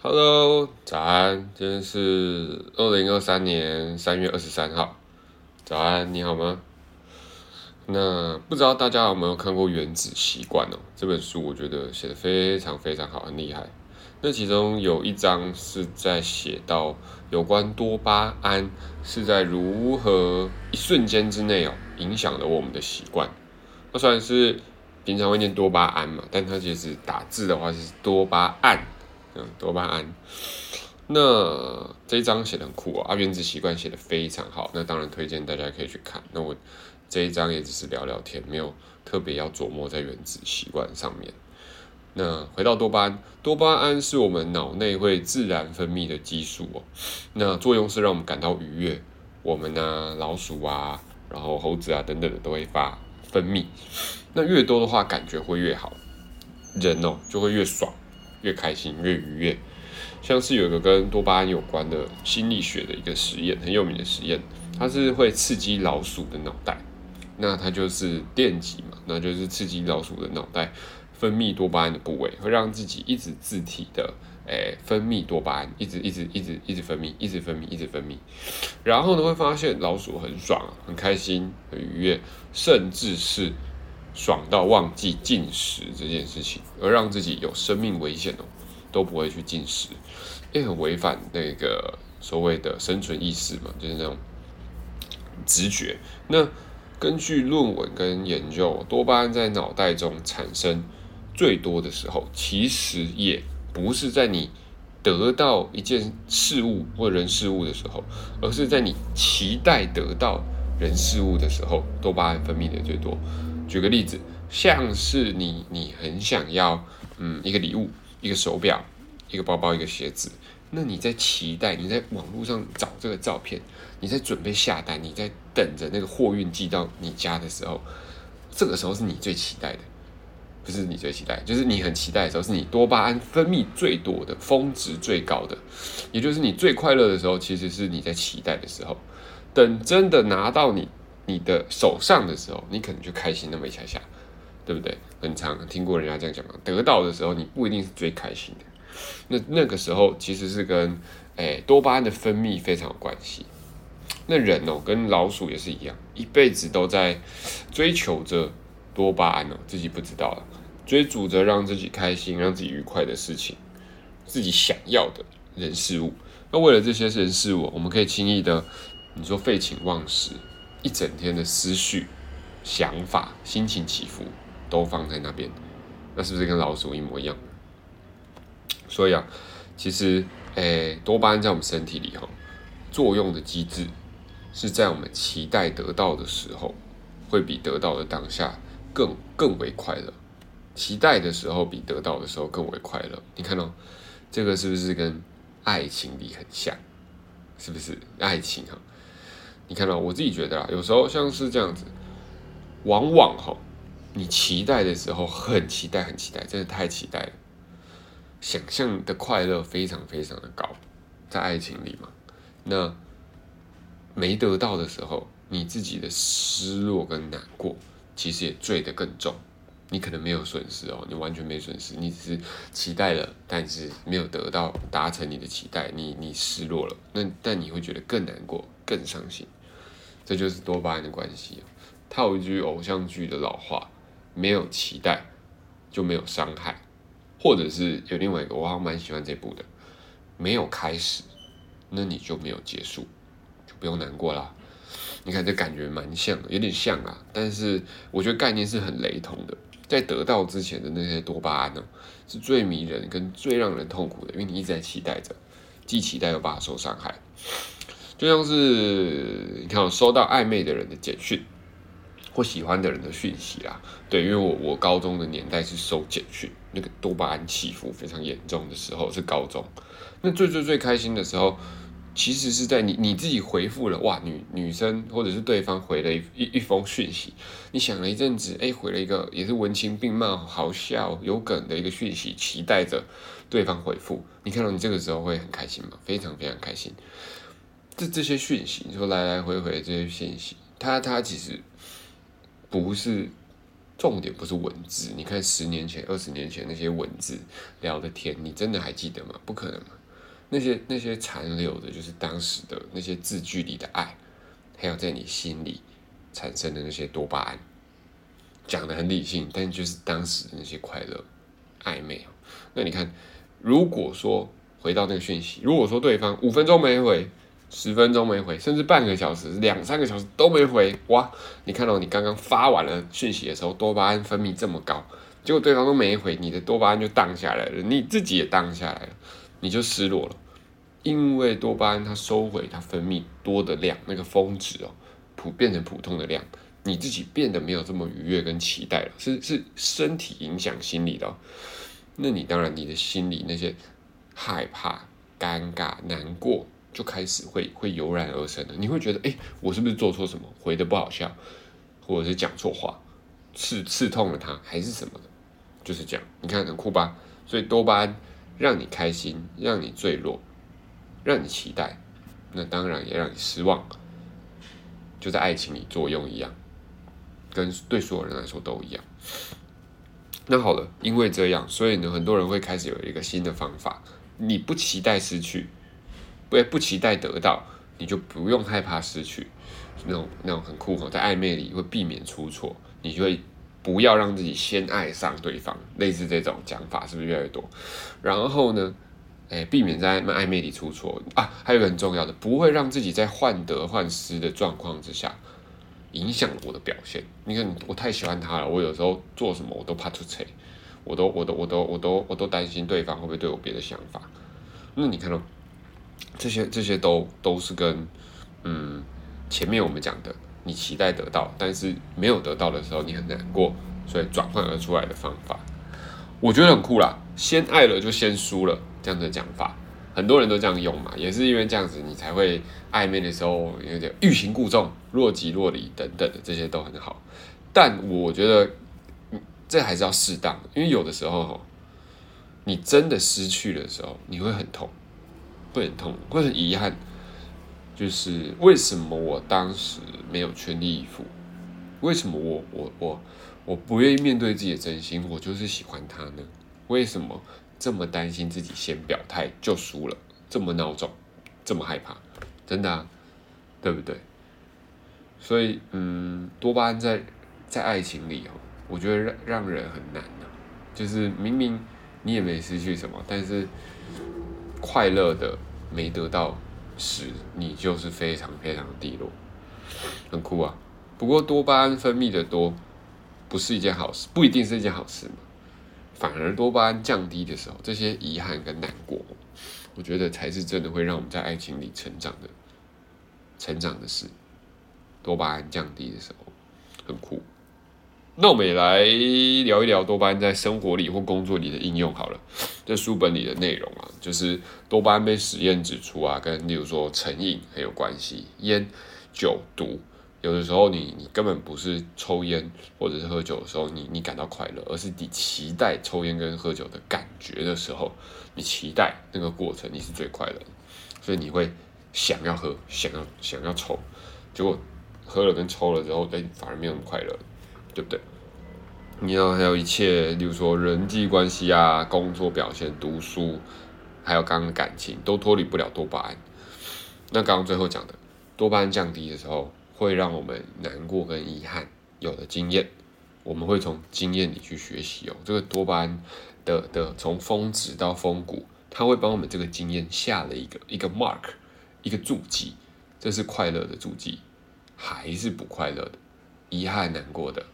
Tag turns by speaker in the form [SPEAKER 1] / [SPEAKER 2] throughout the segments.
[SPEAKER 1] Hello，早安！今天是二零二三年三月二十三号，早安，你好吗？那不知道大家有没有看过《原子习惯》哦？这本书我觉得写的非常非常好，很厉害。那其中有一章是在写到有关多巴胺是在如何一瞬间之内哦影响了我们的习惯。那虽然是平常会念多巴胺嘛，但它其实打字的话是多巴胺。多巴胺，那这一章写的很酷啊，《原子习惯》写的非常好，那当然推荐大家可以去看。那我这一章也只是聊聊天，没有特别要琢磨在原子习惯上面。那回到多巴胺，多巴胺是我们脑内会自然分泌的激素哦，那作用是让我们感到愉悦。我们呢，老鼠啊，然后猴子啊等等的都会发分泌，那越多的话，感觉会越好，人哦就会越爽。越开心越愉悦，像是有一个跟多巴胺有关的心理学的一个实验，很有名的实验，它是会刺激老鼠的脑袋，那它就是电极嘛，那就是刺激老鼠的脑袋分泌多巴胺的部位，会让自己一直自体的诶分泌多巴胺，一直一直一直一直分泌，一直分泌，一直分泌，然后呢会发现老鼠很爽，很开心，很愉悦，甚至是。爽到忘记进食这件事情，而让自己有生命危险哦，都不会去进食，也很违反那个所谓的生存意识嘛，就是那种直觉。那根据论文跟研究，多巴胺在脑袋中产生最多的时候，其实也不是在你得到一件事物或人事物的时候，而是在你期待得到人事物的时候，多巴胺分泌的最多。举个例子，像是你，你很想要，嗯，一个礼物，一个手表，一个包包，一个鞋子，那你在期待，你在网络上找这个照片，你在准备下单，你在等着那个货运寄到你家的时候，这个时候是你最期待的，不是你最期待，就是你很期待的时候，是你多巴胺分泌最多的，峰值最高的，也就是你最快乐的时候，其实是你在期待的时候，等真的拿到你。你的手上的时候，你可能就开心那么一下下，对不对？很常听过人家这样讲嘛。得到的时候，你不一定是最开心的。那那个时候其实是跟诶多巴胺的分泌非常有关系。那人哦，跟老鼠也是一样，一辈子都在追求着多巴胺哦，自己不知道了，追逐着让自己开心、让自己愉快的事情，自己想要的人事物。那为了这些人事物，我们可以轻易的，你说废寝忘食。一整天的思绪、想法、心情起伏都放在那边，那是不是跟老鼠一模一样？所以啊，其实诶，多巴胺在我们身体里哈，作用的机制是在我们期待得到的时候，会比得到的当下更更为快乐。期待的时候比得到的时候更为快乐。你看到这个是不是跟爱情里很像？是不是爱情哈？你看到我自己觉得啊，有时候像是这样子，往往哈，你期待的时候很期待，很期待，真的太期待了，想象的快乐非常非常的高，在爱情里嘛，那没得到的时候，你自己的失落跟难过，其实也坠得更重。你可能没有损失哦，你完全没损失，你只是期待了，但是没有得到达成你的期待，你你失落了，那但你会觉得更难过，更伤心。这就是多巴胺的关系。套一句偶像剧的老话：没有期待就没有伤害，或者是有另外一个，我还蛮喜欢这部的：没有开始，那你就没有结束，就不用难过啦。你看这感觉蛮像的，有点像啊，但是我觉得概念是很雷同的。在得到之前的那些多巴胺呢，是最迷人跟最让人痛苦的，因为你一直在期待着，既期待又怕受伤害。就像是你看，我收到暧昧的人的简讯，或喜欢的人的讯息啦。对，因为我我高中的年代是收简讯，那个多巴胺起伏非常严重的时候是高中。那最最最开心的时候，其实是在你你自己回复了哇，女女生或者是对方回了一一一封讯息，你想了一阵子，哎，回了一个也是文情并茂、好笑有梗的一个讯息，期待着对方回复。你看到你这个时候会很开心吗？非常非常开心。这这些讯息，你说来来回回这些讯息，它它其实不是重点不是文字。你看十年前、二十年前那些文字聊的天，你真的还记得吗？不可能嘛。那些那些残留的，就是当时的那些字句里的爱，还有在你心里产生的那些多巴胺。讲的很理性，但就是当时的那些快乐、暧昧那你看，如果说回到那个讯息，如果说对方五分钟没回，十分钟没回，甚至半个小时、两三个小时都没回，哇！你看到你刚刚发完了讯息的时候，多巴胺分泌这么高，结果对方都没回，你的多巴胺就荡下来了，你自己也荡下来了，你就失落了，因为多巴胺它收回它分泌多的量，那个峰值哦，普变成普通的量，你自己变得没有这么愉悦跟期待了，是是身体影响心理的，哦那你当然你的心里那些害怕、尴尬、难过。就开始会会油然而生的，你会觉得，哎，我是不是做错什么，回的不好笑，或者是讲错话，刺刺痛了他，还是什么的，就是这样。你看很酷吧？所以多巴胺让你开心，让你坠落，让你期待，那当然也让你失望，就在爱情里作用一样，跟对所有人来说都一样。那好了，因为这样，所以呢，很多人会开始有一个新的方法，你不期待失去。不不期待得到，你就不用害怕失去，那种那种很酷哈，在暧昧里会避免出错，你就会不要让自己先爱上对方，类似这种讲法是不是越来越多？然后呢，哎，避免在暧昧里出错啊，还有个很重要的，不会让自己在患得患失的状况之下影响我的表现。你看，我太喜欢他了，我有时候做什么我都怕出错，我都我都我都我都我都担心对方会不会对我别的想法。那你看到？这些这些都都是跟嗯前面我们讲的，你期待得到，但是没有得到的时候你很难过，所以转换而出来的方法，我觉得很酷啦。先爱了就先输了这样的讲法，很多人都这样用嘛，也是因为这样子你才会暧昧的时候有点欲擒故纵、若即若离等等的这些都很好。但我觉得这还是要适当，因为有的时候你真的失去的时候，你会很痛。会很痛，会很遗憾，就是为什么我当时没有全力以赴？为什么我我我我不愿意面对自己的真心？我就是喜欢他呢？为什么这么担心自己先表态就输了？这么孬种，这么害怕，真的啊，对不对？所以，嗯，多巴胺在在爱情里哦，我觉得让让人很难的，就是明明你也没失去什么，但是。快乐的没得到时，你就是非常非常低落，很酷啊。不过多巴胺分泌的多，不是一件好事，不一定是一件好事嘛。反而多巴胺降低的时候，这些遗憾跟难过，我觉得才是真的会让我们在爱情里成长的、成长的事。多巴胺降低的时候，很酷。那我们也来聊一聊多巴胺在生活里或工作里的应用好了。这书本里的内容啊，就是多巴胺被实验指出啊，跟例如说成瘾很有关系。烟、酒、毒，有的时候你你根本不是抽烟或者是喝酒的时候，你你感到快乐，而是你期待抽烟跟喝酒的感觉的时候，你期待那个过程，你是最快乐。所以你会想要喝，想要想要抽，结果喝了跟抽了之后，哎，反而没有那么快乐。对不对？你要还有一切，例如说人际关系啊、工作表现、读书，还有刚刚的感情，都脱离不了多巴胺。那刚刚最后讲的，多巴胺降低的时候，会让我们难过跟遗憾。有了经验，我们会从经验里去学习哦。这个多巴胺的的从峰值到峰谷，它会帮我们这个经验下了一个一个 mark，一个注记。这是快乐的注记，还是不快乐的、遗憾难过的？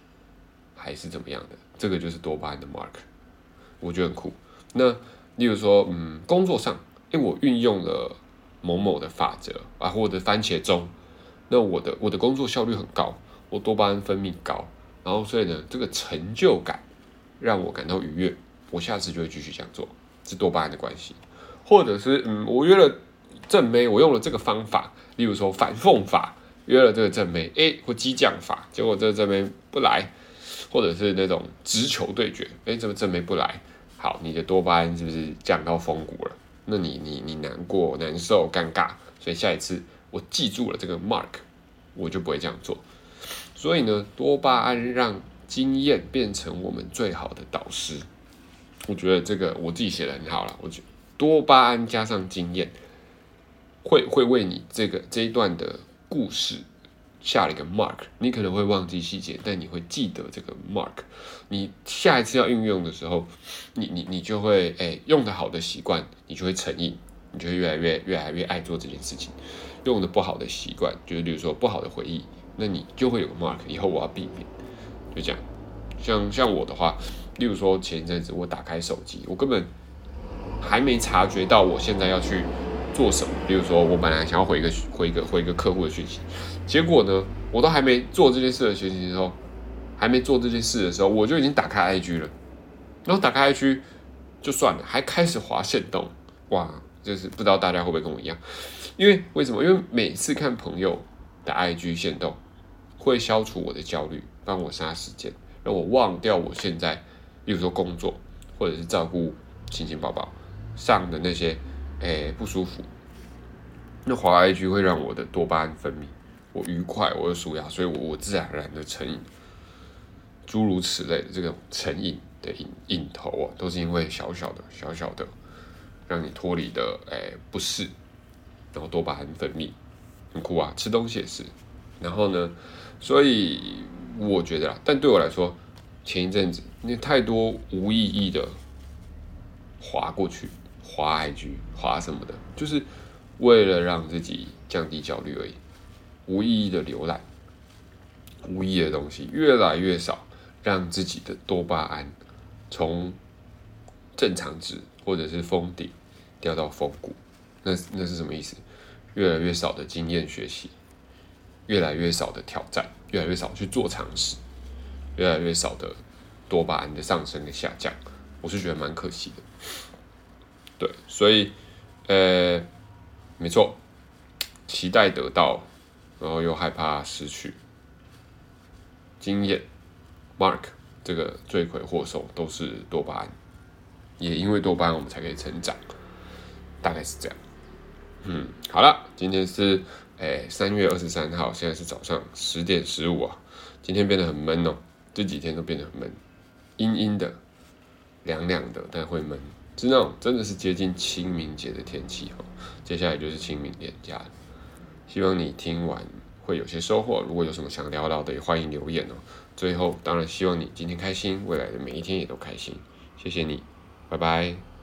[SPEAKER 1] 还是怎么样的？这个就是多巴胺的 mark，我觉得很酷。那例如说，嗯，工作上，因为我运用了某某的法则啊，或者番茄钟，那我的我的工作效率很高，我多巴胺分泌高，然后所以呢，这个成就感让我感到愉悦，我下次就会继续这样做，是多巴胺的关系。或者是嗯，我约了正妹，我用了这个方法，例如说反讽法，约了这个正妹，哎，或激将法，结果这个正妹不来。或者是那种直球对决，哎，怎么正没不来？好，你的多巴胺是不是降到峰谷了？那你你你难过、难受、尴尬，所以下一次我记住了这个 mark，我就不会这样做。所以呢，多巴胺让经验变成我们最好的导师。我觉得这个我自己写的很好了。我觉多巴胺加上经验，会会为你这个这一段的故事下了一个 mark。你可能会忘记细节，但你会记得这个 mark。你下一次要运用的时候，你你你就会诶用的好的习惯，你就会成瘾，你就会越来越越来越爱做这件事情。用的不好的习惯，就是比如说不好的回忆，那你就会有个 mark。以后我要避免，就这样。像像我的话，例如说前一阵子我打开手机，我根本还没察觉到我现在要去做什么。比如说我本来想要回一个回一个回一个客户的讯息，结果呢，我都还没做这件事的讯息的时候，还没做这件事的时候，我就已经打开 IG 了。然后打开 IG 就算了，还开始滑线动，哇！就是不知道大家会不会跟我一样，因为为什么？因为每次看朋友的 IG 线动，会消除我的焦虑，帮我杀时间。让我忘掉我现在，比如说工作，或者是照顾亲亲宝宝上的那些，诶不舒服。那滑 IG 会让我的多巴胺分泌，我愉快，我的舒压，所以我我自然而然的成瘾。诸如此类的这种成瘾的瘾瘾头啊，都是因为小小的小小的，让你脱离的诶不适，然后多巴胺分泌，很酷啊！吃东西也是，然后呢，所以。我觉得啦，但对我来说，前一阵子那太多无意义的划过去，划 IG，划什么的，就是为了让自己降低焦虑而已。无意义的浏览，无意义的东西越来越少，让自己的多巴胺从正常值或者是峰顶掉到峰谷。那那是什么意思？越来越少的经验学习。越来越少的挑战，越来越少去做尝试，越来越少的多巴胺的上升跟下降，我是觉得蛮可惜的。对，所以，呃，没错，期待得到，然后又害怕失去经验，Mark 这个罪魁祸首都是多巴胺，也因为多巴胺我们才可以成长，大概是这样。嗯，好了，今天是。哎，三月二十三号，现在是早上十点十五啊。今天变得很闷哦，这几天都变得很闷，阴阴的，凉凉的，但会闷，是那种真的是接近清明节的天气哈。接下来就是清明年假了，希望你听完会有些收获。如果有什么想聊聊的，也欢迎留言哦。最后，当然希望你今天开心，未来的每一天也都开心。谢谢你，拜拜。